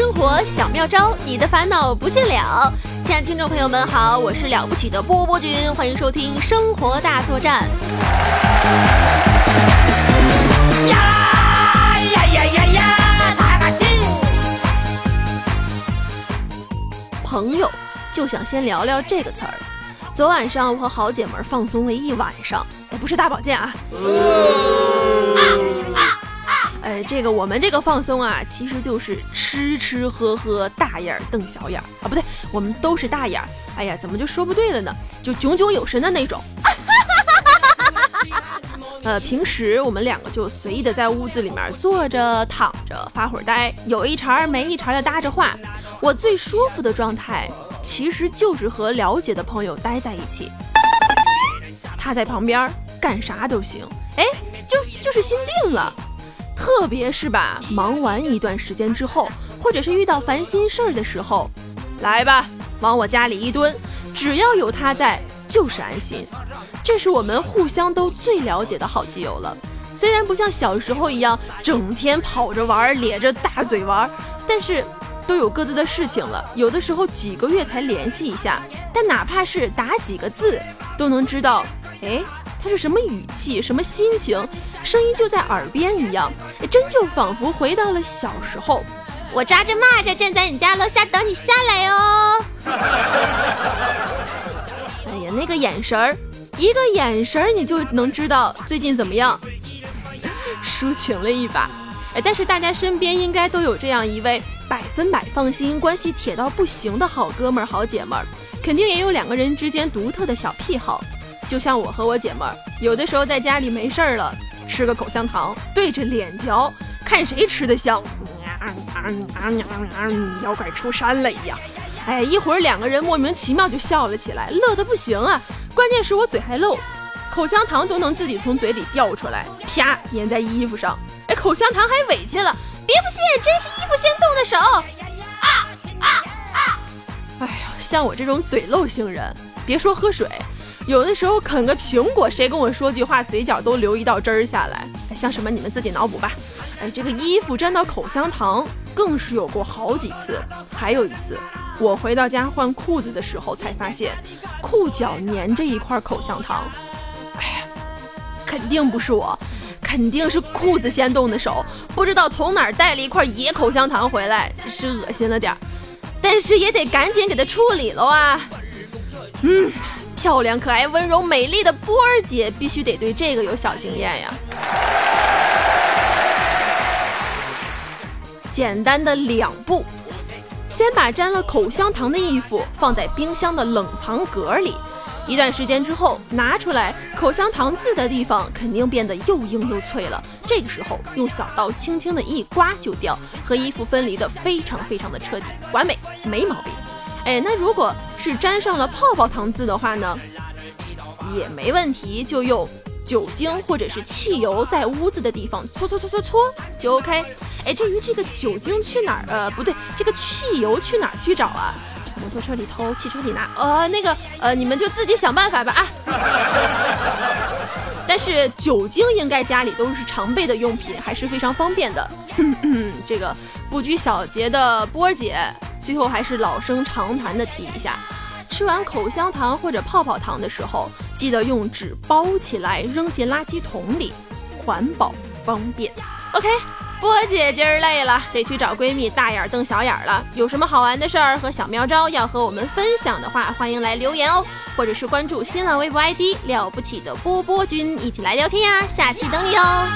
生活小妙招，你的烦恼不见了。亲爱的听众朋友们好，我是了不起的波波君，欢迎收听《生活大作战》。呀呀呀呀呀！大把劲！朋友就想先聊聊这个词儿。昨晚上我和好姐们放松了一晚上，不是大保健啊。这个我们这个放松啊，其实就是吃吃喝喝，大眼瞪小眼儿啊，不对，我们都是大眼儿。哎呀，怎么就说不对了呢？就炯炯有神的那种。呃，平时我们两个就随意的在屋子里面坐着、躺着发会儿呆，有一茬没一茬的搭着话。我最舒服的状态，其实就是和了解的朋友待在一起，他在旁边干啥都行。哎，就就是心定了。特别是吧，忙完一段时间之后，或者是遇到烦心事儿的时候，来吧，往我家里一蹲，只要有他在，就是安心。这是我们互相都最了解的好基友了。虽然不像小时候一样整天跑着玩，咧着大嘴玩，但是都有各自的事情了。有的时候几个月才联系一下，但哪怕是打几个字，都能知道，哎。他是什么语气，什么心情，声音就在耳边一样，真就仿佛回到了小时候。我抓着蚂蚱站在你家楼下等你下来哦。哎呀，那个眼神儿，一个眼神儿你就能知道最近怎么样，抒情了一把。哎，但是大家身边应该都有这样一位百分百放心、关系铁到不行的好哥们儿、好姐们儿，肯定也有两个人之间独特的小癖好。就像我和我姐们儿，有的时候在家里没事儿了，吃个口香糖，对着脸嚼，看谁吃的香。妖怪出山了一样，哎，一会儿两个人莫名其妙就笑了起来，乐得不行啊。关键是我嘴还漏，口香糖都能自己从嘴里掉出来，啪粘在衣服上。哎，口香糖还委屈了，别不信，真是衣服先动的手。啊啊啊！哎呀，像我这种嘴漏星人，别说喝水。有的时候啃个苹果，谁跟我说句话，嘴角都流一道汁儿下来。像什么你们自己脑补吧。哎，这个衣服沾到口香糖，更是有过好几次。还有一次，我回到家换裤子的时候，才发现裤脚粘着一块口香糖。哎呀，肯定不是我，肯定是裤子先动的手，不知道从哪儿带了一块野口香糖回来，是恶心了点儿，但是也得赶紧给它处理了啊。嗯。漂亮、可爱、温柔、美丽的波儿姐必须得对这个有小经验呀！简单的两步，先把沾了口香糖的衣服放在冰箱的冷藏格里，一段时间之后拿出来，口香糖渍的地方肯定变得又硬又脆了。这个时候用小刀轻轻的一刮就掉，和衣服分离的非常非常的彻底，完美，没毛病。哎，那如果是沾上了泡泡糖渍的话呢，也没问题，就用酒精或者是汽油在污渍的地方搓搓搓搓搓就 OK。哎，至于这个酒精去哪儿？呃，不对，这个汽油去哪儿去找啊？摩托车里偷，汽车里拿？呃，那个，呃，你们就自己想办法吧啊。但是酒精应该家里都是常备的用品，还是非常方便的。这个不拘小节的波儿姐。最后还是老生常谈的提一下，吃完口香糖或者泡泡糖的时候，记得用纸包起来扔进垃圾桶里，环保方便。OK，波姐今儿累了，得去找闺蜜大眼瞪小眼了。有什么好玩的事儿和小妙招要和我们分享的话，欢迎来留言哦，或者是关注新浪微博 ID 了不起的波波君，一起来聊天呀。下期等你哦。